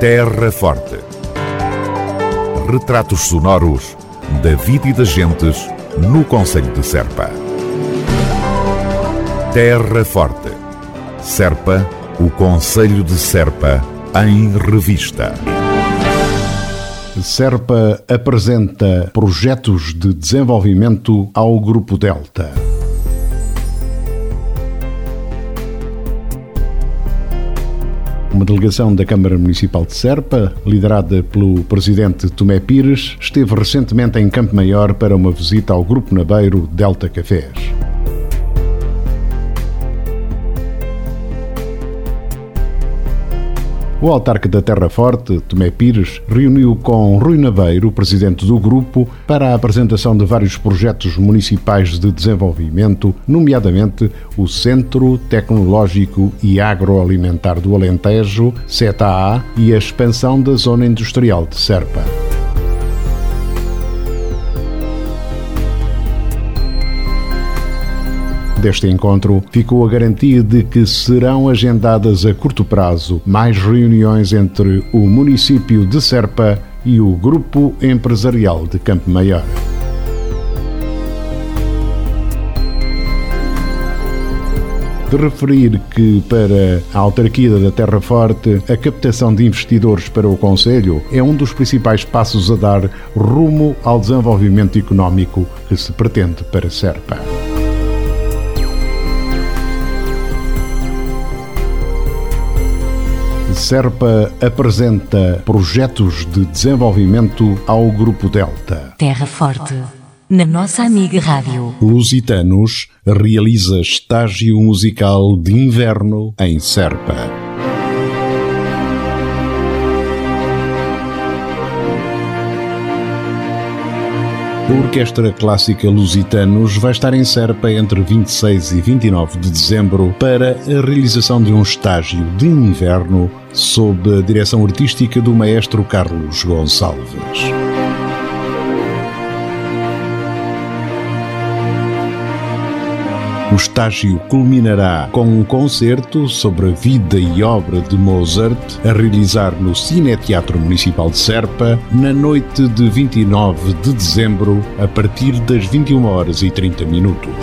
Terra Forte. Retratos sonoros da vida e das gentes no Conselho de Serpa. Terra Forte. Serpa, o Conselho de Serpa, em revista. Serpa apresenta projetos de desenvolvimento ao Grupo Delta. Uma delegação da Câmara Municipal de Serpa, liderada pelo presidente Tomé Pires, esteve recentemente em Campo Maior para uma visita ao Grupo Nabeiro Delta Cafés. O autarca da Terra Forte, Tomé Pires, reuniu com Rui Naveiro, presidente do grupo, para a apresentação de vários projetos municipais de desenvolvimento, nomeadamente o Centro Tecnológico e Agroalimentar do Alentejo, CETA-A, e a expansão da Zona Industrial de Serpa. Deste encontro ficou a garantia de que serão agendadas a curto prazo mais reuniões entre o município de Serpa e o Grupo Empresarial de Campo Maior. de referir que, para a autarquia da Terra Forte, a captação de investidores para o Conselho é um dos principais passos a dar rumo ao desenvolvimento económico que se pretende para Serpa. Serpa apresenta projetos de desenvolvimento ao Grupo Delta. Terra Forte, na nossa amiga Rádio. Lusitanos realiza estágio musical de inverno em Serpa. A Orquestra Clássica Lusitanos vai estar em Serpa entre 26 e 29 de dezembro para a realização de um estágio de inverno sob a direção artística do maestro Carlos Gonçalves. O estágio culminará com um concerto sobre a vida e obra de Mozart, a realizar no Cine Teatro Municipal de Serpa, na noite de 29 de dezembro, a partir das 21 horas e 30 minutos.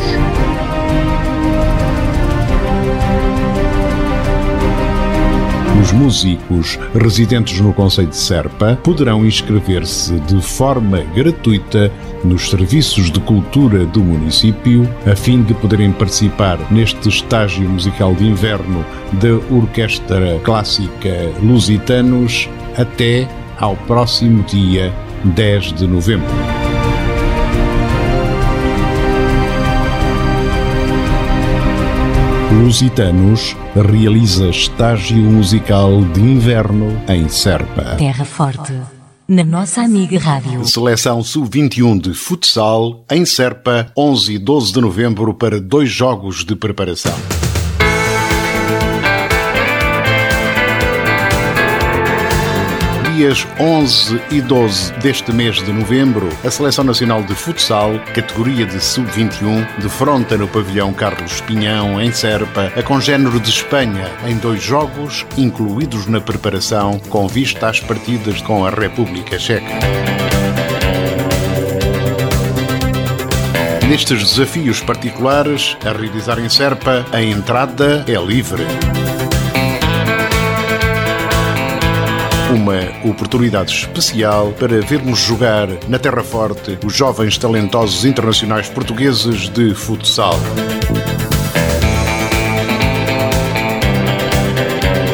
Os músicos residentes no Conselho de Serpa poderão inscrever-se de forma gratuita nos serviços de cultura do município, a fim de poderem participar neste estágio musical de inverno da Orquestra Clássica Lusitanos até ao próximo dia 10 de novembro. Lusitanos realiza estágio musical de inverno em Serpa. Terra Forte, na nossa amiga Rádio. Seleção Sub-21 de futsal em Serpa, 11 e 12 de novembro para dois jogos de preparação. Dias 11 e 12 deste mês de novembro, a Seleção Nacional de Futsal, categoria de Sub-21, defronta no pavilhão Carlos Pinhão, em Serpa, a congénero de Espanha, em dois jogos, incluídos na preparação, com vista às partidas com a República Checa. Nestes desafios particulares, a realizar em Serpa, a entrada é livre. Uma oportunidade especial para vermos jogar na Terra Forte os jovens talentosos internacionais portugueses de futsal.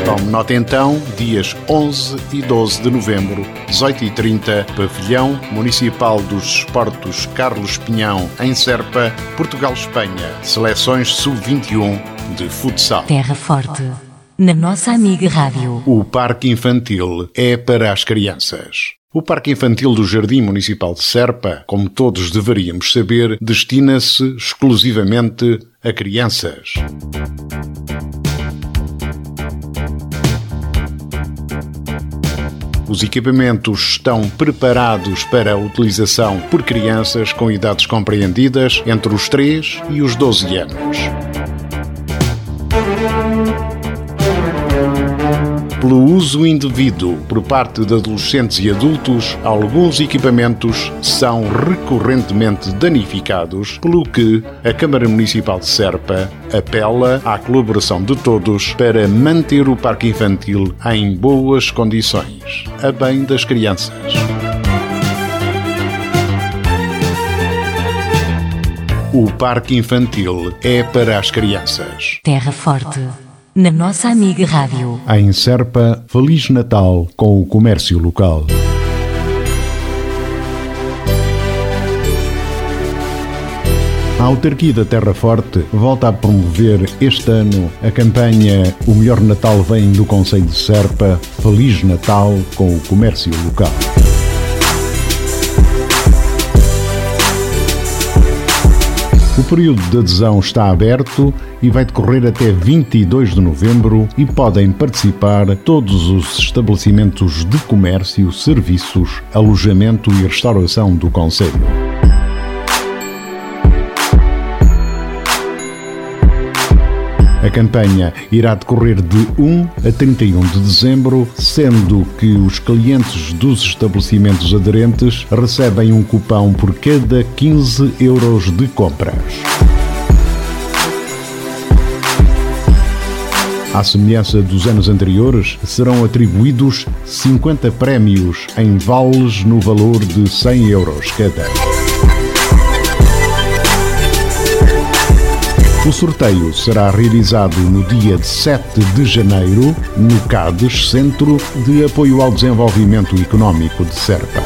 Tome nota então, dias 11 e 12 de novembro, 18h30, Pavilhão Municipal dos Esportos Carlos Pinhão, em Serpa, Portugal-Espanha. Seleções Sub-21 de futsal. Terra Forte na nossa amiga Rádio. O Parque Infantil é para as crianças. O Parque Infantil do Jardim Municipal de Serpa, como todos deveríamos saber, destina-se exclusivamente a crianças. Os equipamentos estão preparados para a utilização por crianças com idades compreendidas entre os 3 e os 12 anos. Pelo uso indevido por parte de adolescentes e adultos, alguns equipamentos são recorrentemente danificados, pelo que a Câmara Municipal de Serpa apela à colaboração de todos para manter o parque infantil em boas condições, a bem das crianças. O parque infantil é para as crianças. Terra Forte, na nossa amiga Rádio. Em Serpa, Feliz Natal com o comércio local. A autarquia da Terra Forte volta a promover este ano a campanha O Melhor Natal vem do Conselho de Serpa, Feliz Natal com o comércio local. Período de adesão está aberto e vai decorrer até 22 de novembro e podem participar todos os estabelecimentos de comércio, serviços, alojamento e restauração do Conselho. A campanha irá decorrer de 1 a 31 de dezembro, sendo que os clientes dos estabelecimentos aderentes recebem um cupão por cada 15 euros de compras. À semelhança dos anos anteriores, serão atribuídos 50 prémios em vales no valor de 100 euros cada. O sorteio será realizado no dia 7 de janeiro no CADES, Centro de Apoio ao Desenvolvimento Económico de Serpa.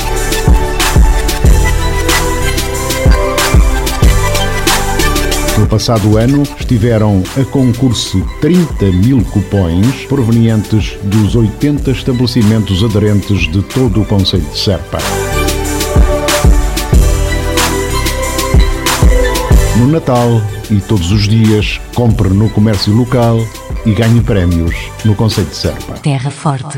No passado ano estiveram a concurso 30 mil cupões provenientes dos 80 estabelecimentos aderentes de todo o Conselho de Serpa. No Natal e todos os dias, compre no comércio local e ganhe prémios no Conselho de Serpa. Terra Forte,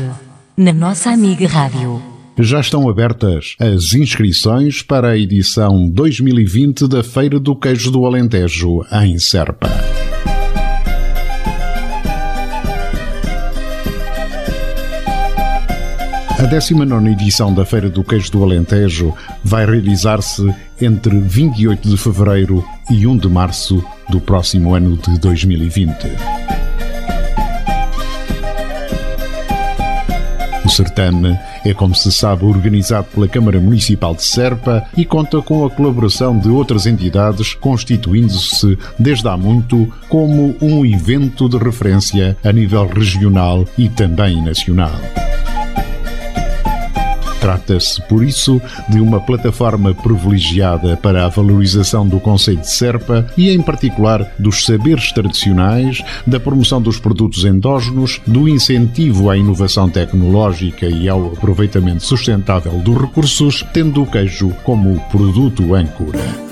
na nossa amiga Rádio. Já estão abertas as inscrições para a edição 2020 da Feira do Queijo do Alentejo, em Serpa. A 19 edição da Feira do Queijo do Alentejo vai realizar-se entre 28 de fevereiro e 1 de março do próximo ano de 2020. O certame é, como se sabe, organizado pela Câmara Municipal de Serpa e conta com a colaboração de outras entidades, constituindo-se desde há muito como um evento de referência a nível regional e também nacional. Trata-se, por isso, de uma plataforma privilegiada para a valorização do conceito de Serpa e, em particular, dos saberes tradicionais, da promoção dos produtos endógenos, do incentivo à inovação tecnológica e ao aproveitamento sustentável dos recursos, tendo o queijo como produto âncora.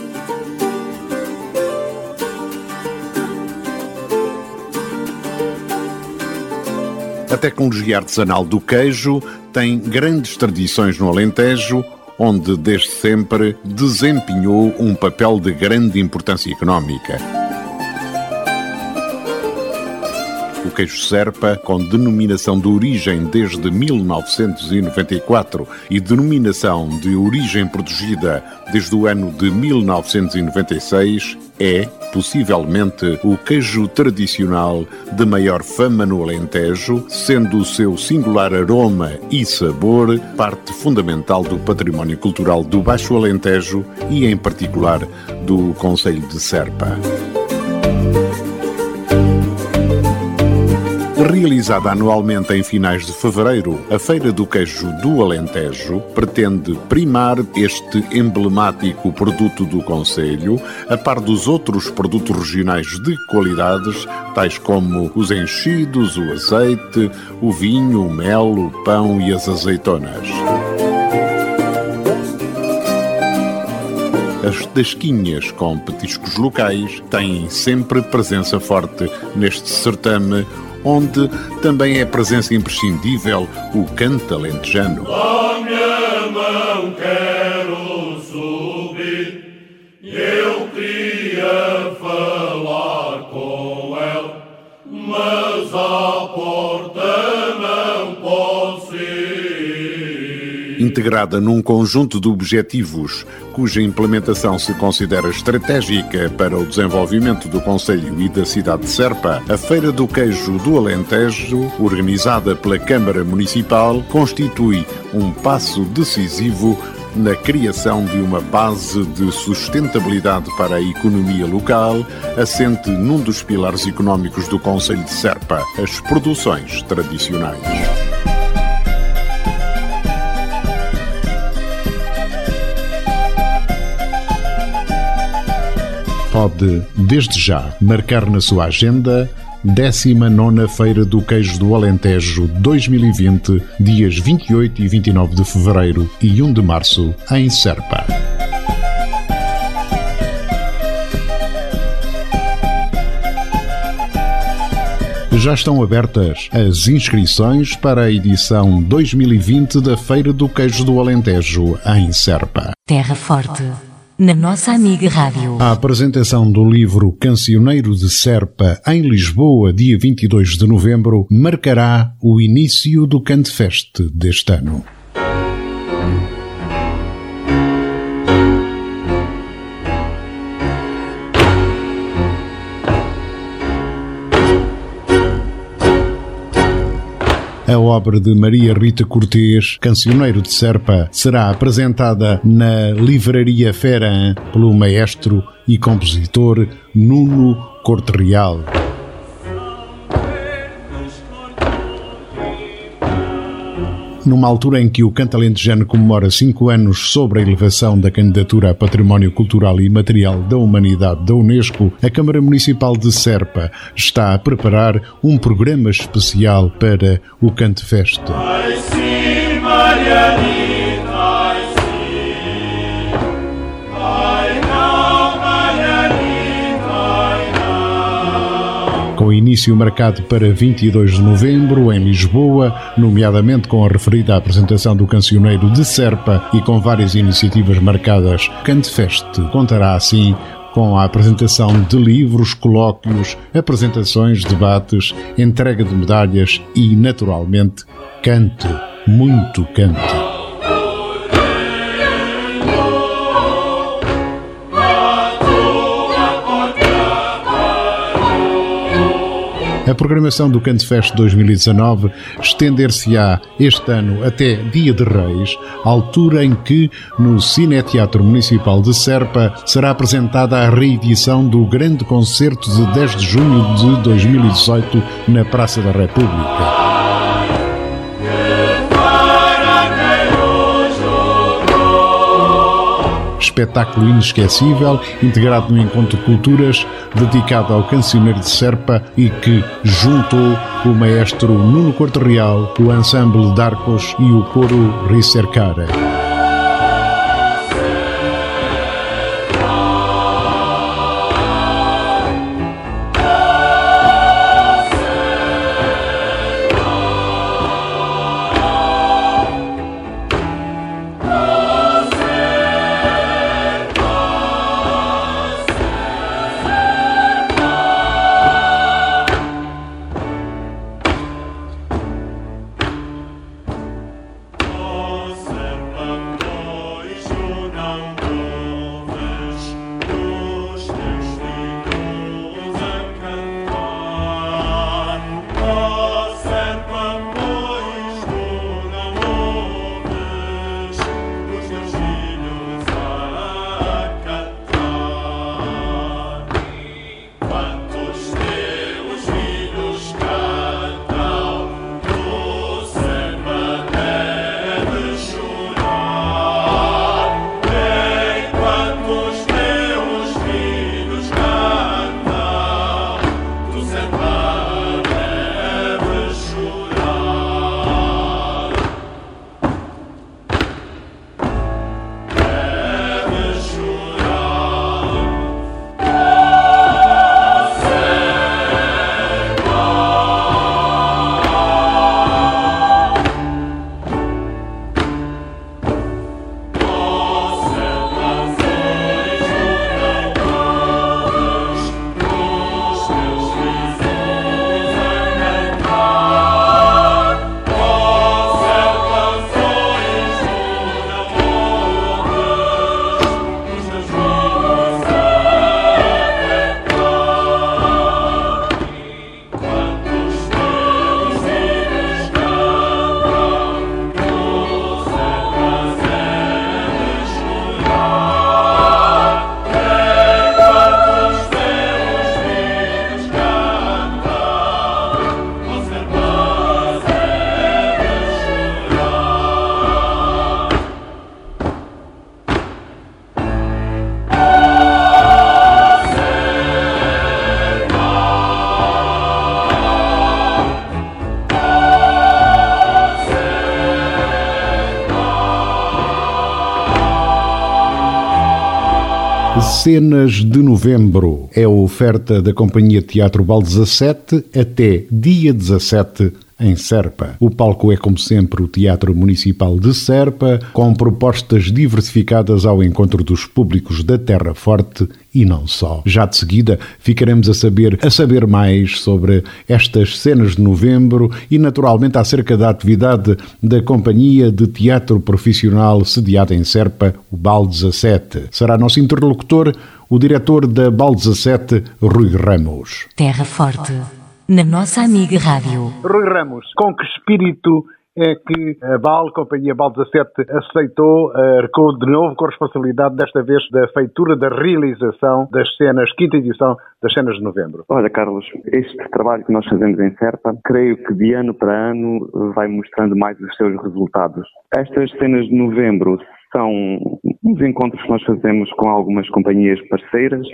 A tecnologia artesanal do queijo tem grandes tradições no Alentejo, onde desde sempre desempenhou um papel de grande importância económica. O queijo Serpa, com denominação de origem desde 1994 e denominação de origem protegida desde o ano de 1996, é, possivelmente, o queijo tradicional de maior fama no Alentejo, sendo o seu singular aroma e sabor parte fundamental do património cultural do Baixo Alentejo e, em particular, do Conselho de Serpa. Realizada anualmente em finais de fevereiro, a Feira do Queijo do Alentejo pretende primar este emblemático produto do Conselho, a par dos outros produtos regionais de qualidades, tais como os enchidos, o azeite, o vinho, o mel, o pão e as azeitonas. As tasquinhas com petiscos locais têm sempre presença forte neste certame onde também é presença imprescindível o canto alentejano. Minha mão quero subir, integrada num conjunto de objetivos cuja implementação se considera estratégica para o desenvolvimento do Conselho e da cidade de Serpa, a Feira do Queijo do Alentejo, organizada pela Câmara Municipal, constitui um passo decisivo na criação de uma base de sustentabilidade para a economia local, assente num dos pilares económicos do Conselho de Serpa, as produções tradicionais. Pode, desde já, marcar na sua agenda 19 Feira do Queijo do Alentejo 2020, dias 28 e 29 de fevereiro e 1 de março, em Serpa. Já estão abertas as inscrições para a edição 2020 da Feira do Queijo do Alentejo, em Serpa. Terra Forte na nossa amiga Rádio. A apresentação do livro Cancioneiro de Serpa em Lisboa, dia 22 de novembro, marcará o início do Cantefest deste ano. A obra de Maria Rita Cortês, Cancioneiro de Serpa, será apresentada na Livraria Feran pelo maestro e compositor Nuno Corte Real. Numa altura em que o Cantalentejano comemora cinco anos sobre a elevação da candidatura a Património Cultural e Material da Humanidade da Unesco, a Câmara Municipal de Serpa está a preparar um programa especial para o Cantefest. Com início marcado para 22 de novembro em Lisboa, nomeadamente com a referida apresentação do cancioneiro de Serpa e com várias iniciativas marcadas. Cantefest contará assim com a apresentação de livros, colóquios, apresentações, debates, entrega de medalhas e, naturalmente, cante, muito cante. A programação do Cantefest 2019 estender-se-á este ano até Dia de Reis, altura em que, no Cineteatro Municipal de Serpa, será apresentada a reedição do grande concerto de 10 de junho de 2018 na Praça da República. Espetáculo inesquecível, integrado no Encontro Culturas, dedicado ao cancioneiro de Serpa e que juntou o maestro Nuno Corte Real, o ensemble Darcos e o coro Ricercara. Cenas de Novembro. É a oferta da Companhia Teatro Bal 17 até dia 17 em Serpa. O palco é, como sempre, o Teatro Municipal de Serpa, com propostas diversificadas ao encontro dos públicos da Terra Forte e não só. Já de seguida ficaremos a saber, a saber mais sobre estas cenas de novembro e, naturalmente, acerca da atividade da Companhia de Teatro Profissional sediada em Serpa, o BAL 17. Será nosso interlocutor o diretor da BAL 17, Rui Ramos. Terra Forte na nossa amiga Rádio. Rui Ramos, com que espírito é que a BAL, Companhia BAL 17, aceitou, arcou de novo com a responsabilidade, desta vez, da feitura da realização das cenas, quinta edição das cenas de novembro? Olha, Carlos, este trabalho que nós fazemos em Serpa, creio que de ano para ano vai mostrando mais os seus resultados. Estas cenas de novembro são uns encontros que nós fazemos com algumas companhias parceiras.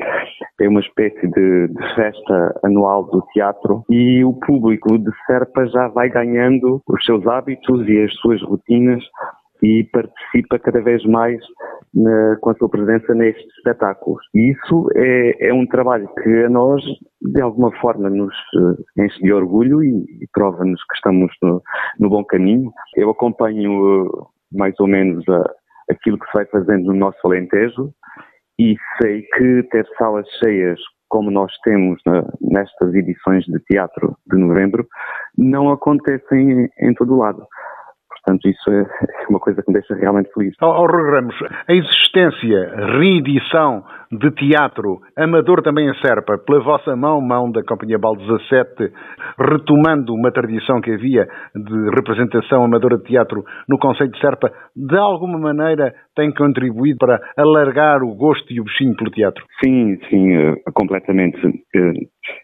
É uma espécie de, de, festa anual do teatro e o público de Serpa já vai ganhando os seus hábitos e as suas rotinas e participa cada vez mais na, com a sua presença nestes espetáculos. E isso é, é, um trabalho que a nós, de alguma forma, nos eh, enche de orgulho e, e prova-nos que estamos no, no, bom caminho. Eu acompanho eh, mais ou menos a, aquilo que se vai fazendo no nosso Alentejo e sei que ter salas cheias como nós temos na, nestas edições de teatro de novembro não acontecem em, em todo o lado. Portanto, isso é uma coisa que me deixa realmente feliz. Oh Ramos, a existência, reedição de teatro amador também em Serpa, pela vossa mão, mão da Companhia Bal 17, retomando uma tradição que havia de representação amadora de teatro no Conselho de Serpa, de alguma maneira tem contribuído para alargar o gosto e o bichinho pelo teatro? Sim, sim, eh, completamente. Eh,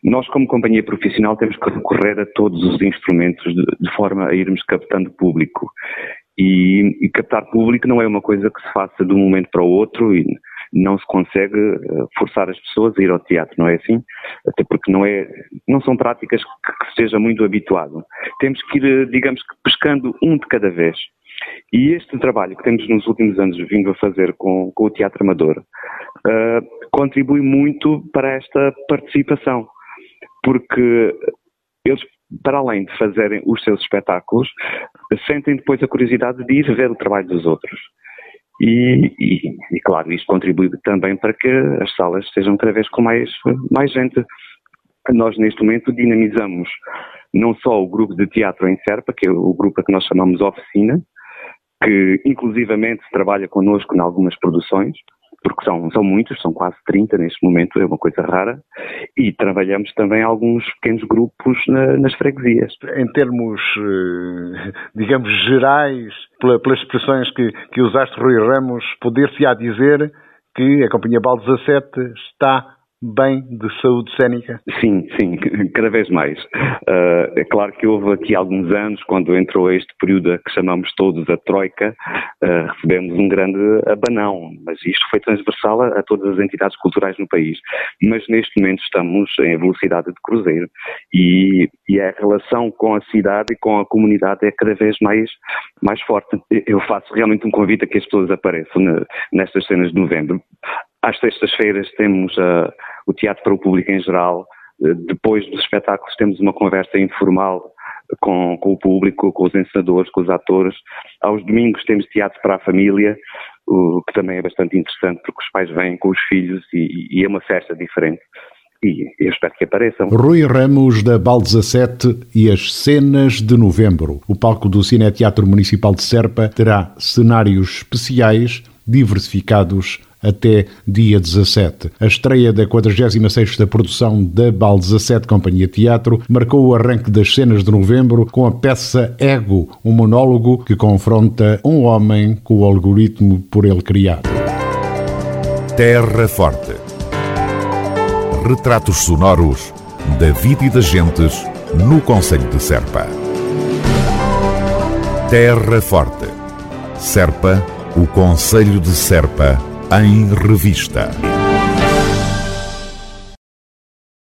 nós, como companhia profissional, temos que recorrer a todos os instrumentos de, forma a irmos captando público. E, e, captar público não é uma coisa que se faça de um momento para o outro e não se consegue eh, forçar as pessoas a ir ao teatro, não é assim? Até porque não, é, não são práticas que, que seja muito habituado. Temos que ir, digamos que, pescando um de cada vez. E este trabalho que temos nos últimos anos vindo a fazer com, com o Teatro Amador uh, contribui muito para esta participação, porque eles, para além de fazerem os seus espetáculos, sentem depois a curiosidade de ir ver o trabalho dos outros. E, e, e, claro, isto contribui também para que as salas estejam cada vez com mais, mais gente. Nós, neste momento, dinamizamos não só o grupo de teatro em Serpa, que é o grupo a que nós chamamos Oficina, que inclusivamente trabalha connosco em algumas produções, porque são, são muitos, são quase 30 neste momento, é uma coisa rara, e trabalhamos também alguns pequenos grupos na, nas freguesias. Em termos, eh, digamos, gerais, pelas expressões que, que usaste, Rui Ramos, poder-se-á dizer que a Companhia Bal 17 está bem de saúde cénica? Sim, sim, cada vez mais. Uh, é claro que houve aqui alguns anos, quando entrou este período que chamamos todos a Troika, uh, recebemos um grande abanão, mas isto foi transversal a, a, todas as entidades culturais no país. Mas neste momento estamos em velocidade de cruzeiro e, e a relação com a cidade e com a comunidade é cada vez mais, mais forte. Eu faço realmente um convite a que as pessoas apareçam nestas cenas de novembro. Às sextas-feiras temos uh, o teatro para o público em geral. Uh, depois dos espetáculos temos uma conversa informal com, com, o público, com os encenadores, com os atores. Aos domingos temos teatro para a família, o que também é bastante interessante porque os pais vêm com os filhos e, e é uma festa diferente. E eu espero que apareçam. Rui Ramos, da BAL 17 e as cenas de novembro. O palco do Cine Teatro Municipal de Serpa terá cenários especiais, diversificados até dia 17. A estreia da 46ª produção da BAL 17 Companhia Teatro marcou o arranque das cenas de novembro com a peça Ego, um monólogo que confronta um homem com o algoritmo por ele criado. Terra Forte. Retratos sonoros da vida e das gentes no Conselho de Serpa. Terra Forte. Serpa, o Conselho de Serpa em revista.